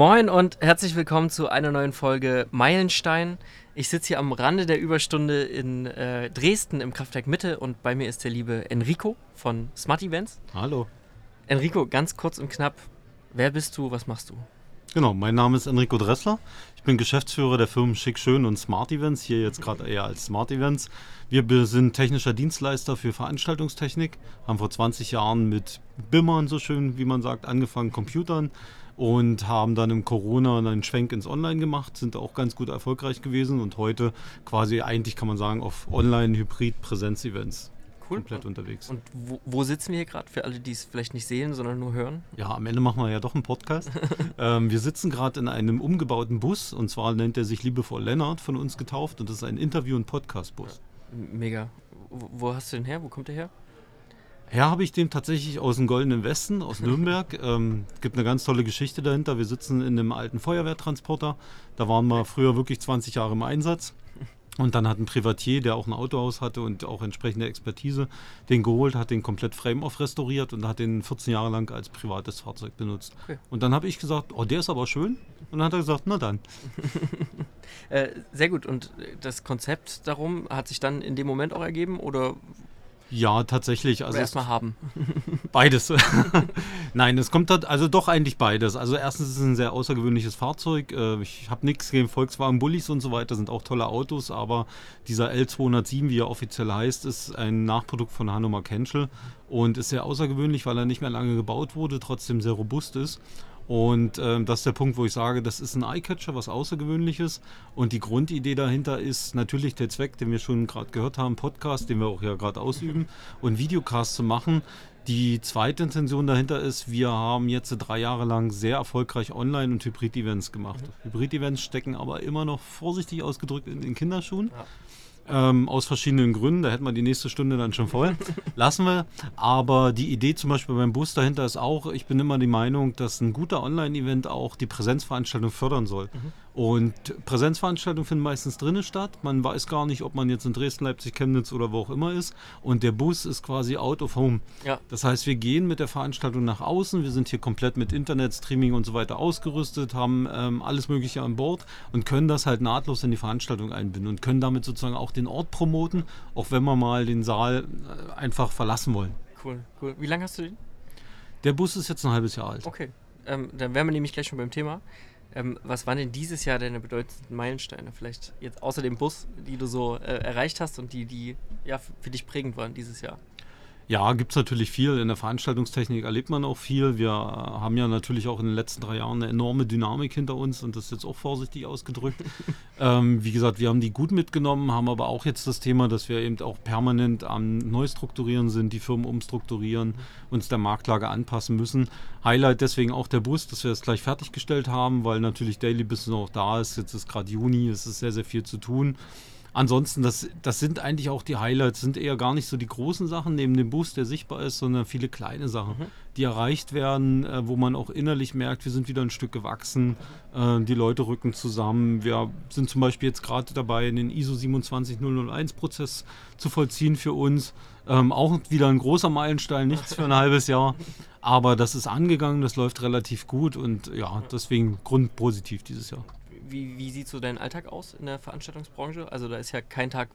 Moin und herzlich willkommen zu einer neuen Folge Meilenstein. Ich sitze hier am Rande der Überstunde in äh, Dresden im Kraftwerk Mitte und bei mir ist der liebe Enrico von Smart Events. Hallo. Enrico, ganz kurz und knapp, wer bist du, was machst du? Genau, mein Name ist Enrico Dressler. Ich bin Geschäftsführer der Firmen Schick Schön und Smart Events, hier jetzt gerade eher als Smart Events. Wir sind technischer Dienstleister für Veranstaltungstechnik, haben vor 20 Jahren mit Bimmern, so schön wie man sagt, angefangen, Computern und haben dann im Corona einen Schwenk ins Online gemacht, sind auch ganz gut erfolgreich gewesen und heute quasi eigentlich kann man sagen auf Online-Hybrid-Präsenz-Events cool. komplett unterwegs. Und wo, wo sitzen wir hier gerade für alle, die es vielleicht nicht sehen, sondern nur hören? Ja, am Ende machen wir ja doch einen Podcast. ähm, wir sitzen gerade in einem umgebauten Bus und zwar nennt er sich liebevoll Lennart von uns getauft und das ist ein Interview- und Podcast-Bus. Mega. Wo, hast du den her? Wo kommt der her? Her habe ich den tatsächlich aus dem Goldenen Westen, aus Nürnberg. ähm, gibt eine ganz tolle Geschichte dahinter. Wir sitzen in einem alten Feuerwehrtransporter. Da waren wir früher wirklich 20 Jahre im Einsatz. Und dann hat ein Privatier, der auch ein Autohaus hatte und auch entsprechende Expertise, den geholt, hat den komplett frame-off restauriert und hat den 14 Jahre lang als privates Fahrzeug benutzt. Okay. Und dann habe ich gesagt, oh, der ist aber schön. Und dann hat er gesagt, na dann. äh, sehr gut. Und das Konzept darum hat sich dann in dem Moment auch ergeben oder ja, tatsächlich. Also erstmal haben. Beides. Nein, es kommt halt, also doch eigentlich beides. Also erstens ist es ein sehr außergewöhnliches Fahrzeug. Äh, ich habe nichts gegen Volkswagen Bullis und so weiter, sind auch tolle Autos, aber dieser L207, wie er offiziell heißt, ist ein Nachprodukt von Hanomag Henschel und ist sehr außergewöhnlich, weil er nicht mehr lange gebaut wurde, trotzdem sehr robust ist. Und ähm, das ist der Punkt, wo ich sage, das ist ein Eyecatcher, was Außergewöhnliches. Und die Grundidee dahinter ist natürlich der Zweck, den wir schon gerade gehört haben, Podcast, den wir auch ja gerade ausüben, und Videocast zu machen. Die zweite Intention dahinter ist, wir haben jetzt drei Jahre lang sehr erfolgreich Online- und Hybrid-Events gemacht. Mhm. Hybrid-Events stecken aber immer noch vorsichtig ausgedrückt in den Kinderschuhen. Ja. Ähm, aus verschiedenen Gründen. Da hätten wir die nächste Stunde dann schon voll. Lassen wir. Aber die Idee zum Beispiel beim Bus dahinter ist auch, ich bin immer die Meinung, dass ein guter Online-Event auch die Präsenzveranstaltung fördern soll. Mhm. Und Präsenzveranstaltungen finden meistens drinnen statt. Man weiß gar nicht, ob man jetzt in Dresden, Leipzig, Chemnitz oder wo auch immer ist. Und der Bus ist quasi out of home. Ja. Das heißt, wir gehen mit der Veranstaltung nach außen. Wir sind hier komplett mit Internet, Streaming und so weiter ausgerüstet, haben ähm, alles Mögliche an Bord und können das halt nahtlos in die Veranstaltung einbinden und können damit sozusagen auch den Ort promoten, auch wenn wir mal den Saal äh, einfach verlassen wollen. Cool, cool. Wie lange hast du den? Der Bus ist jetzt ein halbes Jahr alt. Okay. Ähm, dann wären wir nämlich gleich schon beim Thema. Ähm, was waren denn dieses Jahr deine bedeutendsten Meilensteine? Vielleicht jetzt außer dem Bus, die du so äh, erreicht hast und die, die ja, für dich prägend waren dieses Jahr? Ja, gibt es natürlich viel. In der Veranstaltungstechnik erlebt man auch viel. Wir haben ja natürlich auch in den letzten drei Jahren eine enorme Dynamik hinter uns und das ist jetzt auch vorsichtig ausgedrückt. ähm, wie gesagt, wir haben die gut mitgenommen, haben aber auch jetzt das Thema, dass wir eben auch permanent am Neustrukturieren sind, die Firmen umstrukturieren, uns der Marktlage anpassen müssen. Highlight deswegen auch der Bus, dass wir es gleich fertiggestellt haben, weil natürlich Daily Business auch da ist. Jetzt ist gerade Juni, es ist sehr, sehr viel zu tun. Ansonsten, das, das sind eigentlich auch die Highlights, sind eher gar nicht so die großen Sachen neben dem Boost, der sichtbar ist, sondern viele kleine Sachen, mhm. die erreicht werden, äh, wo man auch innerlich merkt, wir sind wieder ein Stück gewachsen, äh, die Leute rücken zusammen. Wir sind zum Beispiel jetzt gerade dabei, den ISO 27001-Prozess zu vollziehen für uns. Ähm, auch wieder ein großer Meilenstein, nichts für ein halbes Jahr. Aber das ist angegangen, das läuft relativ gut und ja, deswegen grundpositiv dieses Jahr wie, wie sieht so dein Alltag aus in der Veranstaltungsbranche? Also da ist ja kein Tag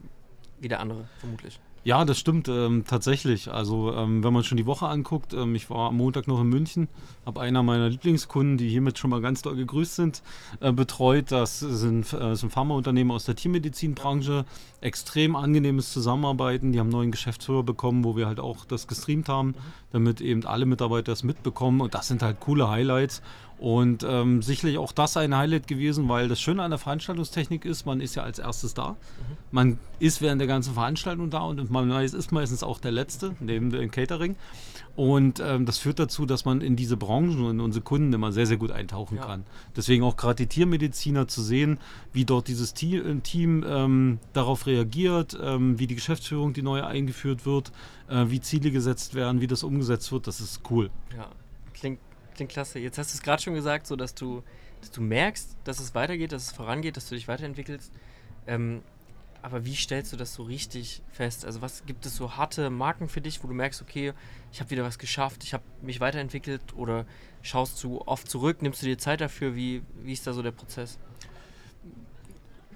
wie der andere, vermutlich. Ja, das stimmt ähm, tatsächlich. Also ähm, wenn man schon die Woche anguckt, ähm, ich war am Montag noch in München, habe einer meiner Lieblingskunden, die hiermit schon mal ganz doll gegrüßt sind, äh, betreut. Das sind, äh, sind Pharmaunternehmen aus der Tiermedizinbranche. Extrem angenehmes Zusammenarbeiten. Die haben einen neuen Geschäftsführer bekommen, wo wir halt auch das gestreamt haben, damit eben alle Mitarbeiter das mitbekommen. Und das sind halt coole Highlights. Und ähm, sicherlich auch das ein Highlight gewesen, weil das Schöne an der Veranstaltungstechnik ist, man ist ja als erstes da. Mhm. Man ist während der ganzen Veranstaltung da und man ist meistens auch der Letzte, neben dem Catering. Und ähm, das führt dazu, dass man in diese Branchen und in unsere Kunden immer sehr, sehr gut eintauchen ja. kann. Deswegen auch gerade die Tiermediziner zu sehen, wie dort dieses Team, Team ähm, darauf reagiert, ähm, wie die Geschäftsführung, die neue eingeführt wird, äh, wie Ziele gesetzt werden, wie das umgesetzt wird, das ist cool. Ja, klingt klasse. Jetzt hast du es gerade schon gesagt, so dass du, dass du merkst, dass es weitergeht, dass es vorangeht, dass du dich weiterentwickelst. Ähm, aber wie stellst du das so richtig fest? Also was gibt es so harte Marken für dich, wo du merkst, okay, ich habe wieder was geschafft, ich habe mich weiterentwickelt oder schaust du oft zurück, nimmst du dir Zeit dafür? Wie, wie ist da so der Prozess?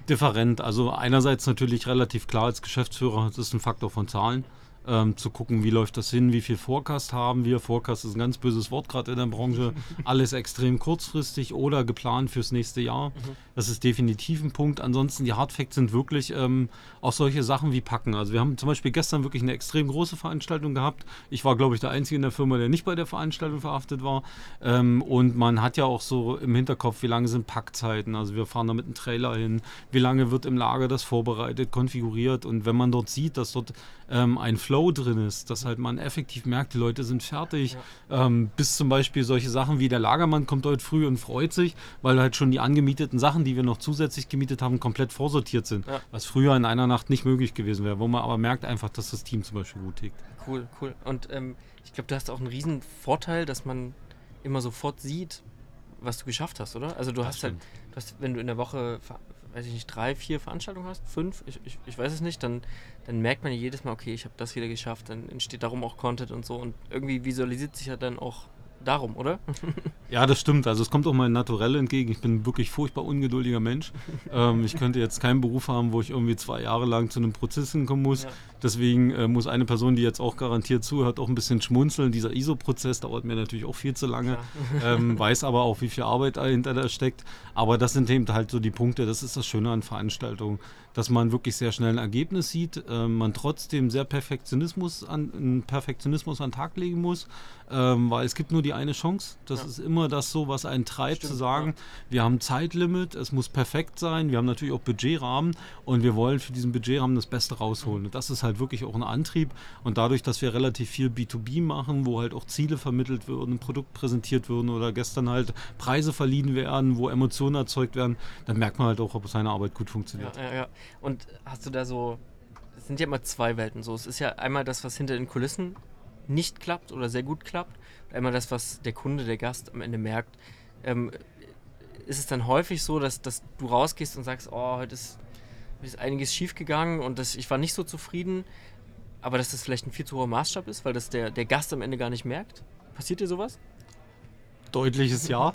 Different. Also einerseits natürlich relativ klar als Geschäftsführer, das ist ein Faktor von Zahlen ähm, zu gucken, wie läuft das hin, wie viel Forecast haben wir. Forecast ist ein ganz böses Wort gerade in der Branche. Alles extrem kurzfristig oder geplant fürs nächste Jahr. Mhm. Das ist definitiv ein Punkt. Ansonsten die Hardfacts sind wirklich ähm, auch solche Sachen wie Packen. Also wir haben zum Beispiel gestern wirklich eine extrem große Veranstaltung gehabt. Ich war, glaube ich, der Einzige in der Firma, der nicht bei der Veranstaltung verhaftet war. Ähm, und man hat ja auch so im Hinterkopf, wie lange sind Packzeiten. Also wir fahren da mit einem Trailer hin. Wie lange wird im Lager das vorbereitet, konfiguriert. Und wenn man dort sieht, dass dort ähm, ein Flow drin ist, dass halt man effektiv merkt, die Leute sind fertig. Ja. Ähm, bis zum Beispiel solche Sachen wie der Lagermann kommt heute früh und freut sich, weil halt schon die angemieteten Sachen, die wir noch zusätzlich gemietet haben, komplett vorsortiert sind. Ja. Was früher in einer Nacht nicht möglich gewesen wäre, wo man aber merkt einfach, dass das Team zum Beispiel gut tickt. Cool, cool. Und ähm, ich glaube, du hast auch einen riesen Vorteil, dass man immer sofort sieht, was du geschafft hast, oder? Also du das hast halt, stimmt. halt, du hast, wenn du in der Woche weiß ich nicht, drei, vier Veranstaltungen hast, fünf, ich, ich, ich weiß es nicht, dann, dann merkt man ja jedes Mal, okay, ich habe das wieder geschafft, dann entsteht darum auch Content und so. Und irgendwie visualisiert sich ja dann auch darum, oder? ja, das stimmt. Also es kommt auch mein Naturell entgegen. Ich bin wirklich furchtbar ungeduldiger Mensch. ähm, ich könnte jetzt keinen Beruf haben, wo ich irgendwie zwei Jahre lang zu einem Prozess hinkommen muss. Ja. Deswegen äh, muss eine Person, die jetzt auch garantiert zuhört, auch ein bisschen schmunzeln. Dieser ISO-Prozess dauert mir natürlich auch viel zu lange. Ähm, weiß aber auch, wie viel Arbeit dahinter da steckt. Aber das sind eben halt so die Punkte. Das ist das Schöne an Veranstaltungen dass man wirklich sehr schnell ein Ergebnis sieht, äh, man trotzdem sehr Perfektionismus an, Perfektionismus an den Tag legen muss, ähm, weil es gibt nur die eine Chance. Das ja. ist immer das so, was einen treibt, Stimmt, zu sagen, ja. wir haben Zeitlimit, es muss perfekt sein, wir haben natürlich auch Budgetrahmen und wir wollen für diesen Budgetrahmen das Beste rausholen. Und das ist halt wirklich auch ein Antrieb und dadurch, dass wir relativ viel B2B machen, wo halt auch Ziele vermittelt würden, ein Produkt präsentiert würden oder gestern halt Preise verliehen werden, wo Emotionen erzeugt werden, dann merkt man halt auch, ob seine Arbeit gut funktioniert. Ja, ja, ja. Und hast du da so, es sind ja immer zwei Welten so. Es ist ja einmal das, was hinter den Kulissen nicht klappt oder sehr gut klappt, einmal das, was der Kunde, der Gast am Ende merkt. Ähm, ist es dann häufig so, dass, dass du rausgehst und sagst, oh, heute ist, ist einiges schiefgegangen und das, ich war nicht so zufrieden, aber dass das vielleicht ein viel zu hoher Maßstab ist, weil das der, der Gast am Ende gar nicht merkt? Passiert dir sowas? Deutliches Ja.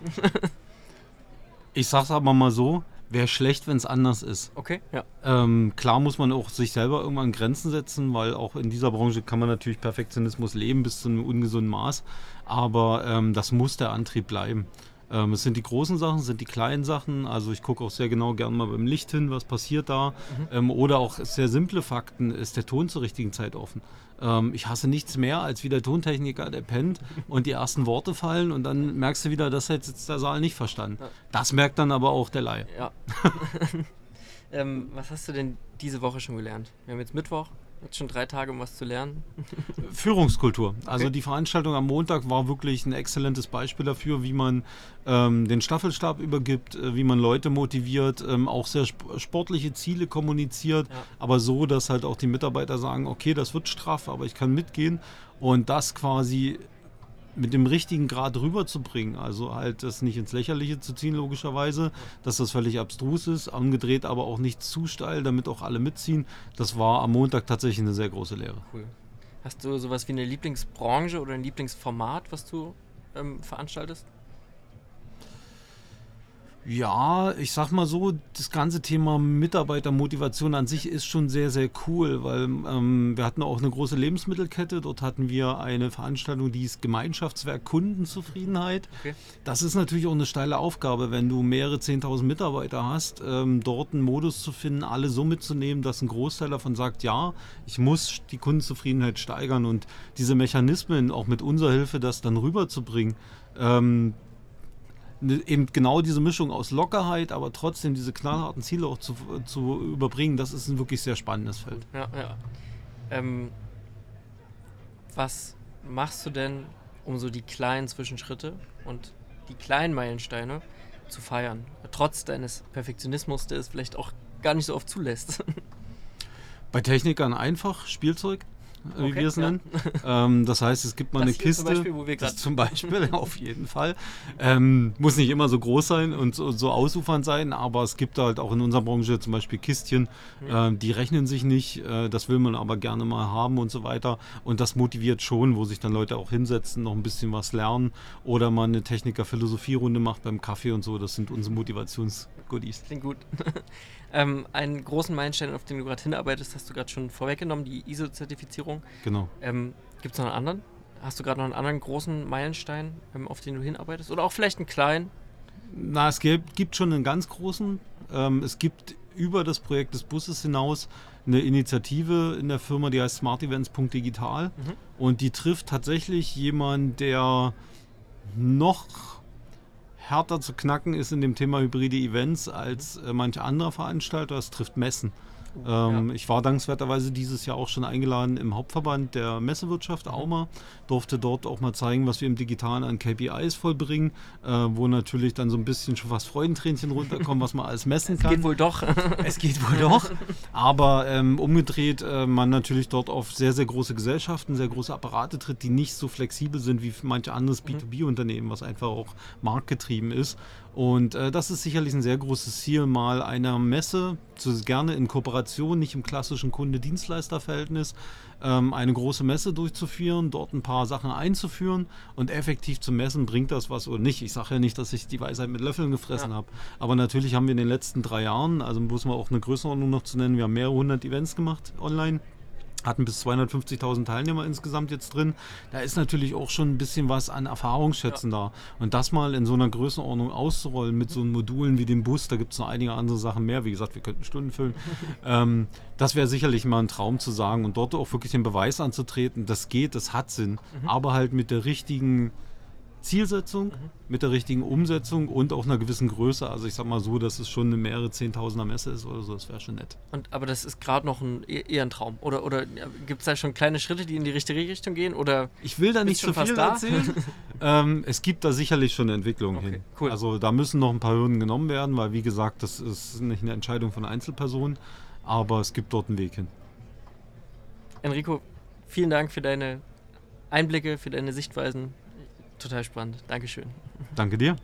ich sag's aber mal so, Wäre schlecht, wenn es anders ist. Okay, ja. Ähm, klar muss man auch sich selber irgendwann Grenzen setzen, weil auch in dieser Branche kann man natürlich Perfektionismus leben bis zu einem ungesunden Maß. Aber ähm, das muss der Antrieb bleiben. Ähm, es sind die großen Sachen, es sind die kleinen Sachen. Also ich gucke auch sehr genau gerne mal beim Licht hin, was passiert da. Mhm. Ähm, oder auch sehr simple Fakten, ist der Ton zur richtigen Zeit offen. Ähm, ich hasse nichts mehr, als wie der Tontechniker, der pennt und die ersten Worte fallen und dann merkst du wieder, das hat jetzt der Saal nicht verstanden. Das merkt dann aber auch der Laie. Ja. ähm, was hast du denn diese Woche schon gelernt? Wir haben jetzt Mittwoch, Jetzt schon drei Tage, um was zu lernen. Führungskultur. Okay. Also die Veranstaltung am Montag war wirklich ein exzellentes Beispiel dafür, wie man ähm, den Staffelstab übergibt, äh, wie man Leute motiviert, ähm, auch sehr sp sportliche Ziele kommuniziert, ja. aber so, dass halt auch die Mitarbeiter sagen, okay, das wird straff, aber ich kann mitgehen und das quasi mit dem richtigen Grad rüberzubringen. Also halt das nicht ins Lächerliche zu ziehen, logischerweise, dass das völlig abstrus ist, angedreht, aber auch nicht zu steil, damit auch alle mitziehen. Das war am Montag tatsächlich eine sehr große Lehre. Cool. Hast du sowas wie eine Lieblingsbranche oder ein Lieblingsformat, was du ähm, veranstaltest? Ja, ich sag mal so, das ganze Thema Mitarbeitermotivation an sich ist schon sehr, sehr cool, weil ähm, wir hatten auch eine große Lebensmittelkette. Dort hatten wir eine Veranstaltung, die ist Gemeinschaftswerk Kundenzufriedenheit. Okay. Das ist natürlich auch eine steile Aufgabe, wenn du mehrere 10.000 Mitarbeiter hast, ähm, dort einen Modus zu finden, alle so mitzunehmen, dass ein Großteil davon sagt, ja, ich muss die Kundenzufriedenheit steigern und diese Mechanismen auch mit unserer Hilfe das dann rüberzubringen. Ähm, eben genau diese Mischung aus Lockerheit, aber trotzdem diese knallharten Ziele auch zu, zu überbringen, das ist ein wirklich sehr spannendes Feld. Ja, ja. Ähm, was machst du denn, um so die kleinen Zwischenschritte und die kleinen Meilensteine zu feiern? Trotz deines Perfektionismus, der es vielleicht auch gar nicht so oft zulässt. Bei Technikern einfach, Spielzeug. Wie Okay, wir es ja. nennen. ähm, das heißt, es gibt mal Das eine Kiste. zum Beispiel, wo wir das zum Beispiel, auf jeden Fall. Ähm, muss nicht immer so groß sein und so, so ausufernd sein, aber es gibt halt auch in unserer Branche zum Beispiel Kistchen, ähm, die rechnen sich nicht, äh, das will man aber gerne mal haben und so weiter. Und das motiviert schon, wo sich dann Leute auch hinsetzen, noch ein bisschen was lernen oder mal eine Techniker-Philosophie-Runde macht beim Kaffee und so. Das sind unsere Motivationsgoodies. Klingt gut. ähm, einen großen Meilenstein, auf den du gerade hinarbeitest, hast du gerade schon vorweggenommen, die ISO-Zertifizierung. Genau. Ähm, Gibt es noch einen anderen? Hast du gerade noch einen anderen großen Meilenstein, ähm, auf den du hinarbeitest? Oder auch vielleicht einen kleinen? Na, es gibt, gibt schon einen ganz großen. Ähm, es gibt über das Projekt des Busses hinaus eine Initiative in der Firma, die heißt smartevents.digital. Und die trifft tatsächlich jemanden, der noch härter zu knacken ist in dem Thema hybride Events als äh, manche andere Veranstalter. Es trifft Messen. Ähm, Ich war dankenswerterweise dieses Jahr auch schon eingeladen im Hauptverband der Messewirtschaft, AUMA. Durfte dort auch mal zeigen, was wir im Digitalen an KPIs vollbringen, äh, wo natürlich dann so ein bisschen schon fast Freudentränchen runterkommen, was man alles messen kann. Geht wohl doch. Es geht wohl doch. Aber ähm, umgedreht, äh, man natürlich dort auf sehr, sehr große Gesellschaften, sehr große Apparate tritt, die nicht so flexibel sind wie manche anderes B2B-Unternehmen, was einfach auch marktgetrieben ist. Und äh, das ist sicherlich ein sehr großes Ziel, mal einer Messe, zu, gerne in Kooperation, nicht im klassischen Kunde-Dienstleister-Verhältnis, ähm, eine große Messe durchzuführen, dort ein paar Sachen einzuführen und effektiv zu messen, bringt das was oder nicht. Ich sage ja nicht, dass ich die Weisheit mit Löffeln gefressen Ja. habe, aber natürlich haben wir in den letzten drei Jahren, also muss man auch eine Größenordnung noch zu nennen, wir haben mehrere hundert Events gemacht online. Hatten bis 250.000 Teilnehmer insgesamt jetzt drin. Da ist natürlich auch schon ein bisschen was an Erfahrungsschätzen da. Und das mal in so einer Größenordnung auszurollen mit so Modulen wie dem Bus, da gibt es noch einige andere Sachen mehr. Wie gesagt, wir könnten Stunden füllen. ähm, das wäre sicherlich mal ein Traum zu sagen und dort auch wirklich den Beweis anzutreten, das geht, das hat Sinn, aber halt mit der richtigen Zielsetzung, mit der richtigen Umsetzung und auch einer gewissen Größe. Also ich sag mal so, dass es schon eine mehrere Zehntausender Messe ist oder so, das wäre schon nett. Und, aber das ist gerade noch ein, eher eher ein Traum. Oder, oder gibt es da schon kleine Schritte, die in die richtige Richtung gehen? Oder Ich will da nicht zu viel fast da? erzählen. ähm, es gibt da sicherlich schon eine Entwicklung Okay, hin. cool. Also da müssen noch ein paar Hürden genommen werden, weil wie gesagt, das ist nicht eine Entscheidung von Einzelpersonen, aber es gibt dort einen Weg hin. Enrico, vielen Dank für deine Einblicke, für deine Sichtweisen. Total spannend. Dankeschön. Danke dir.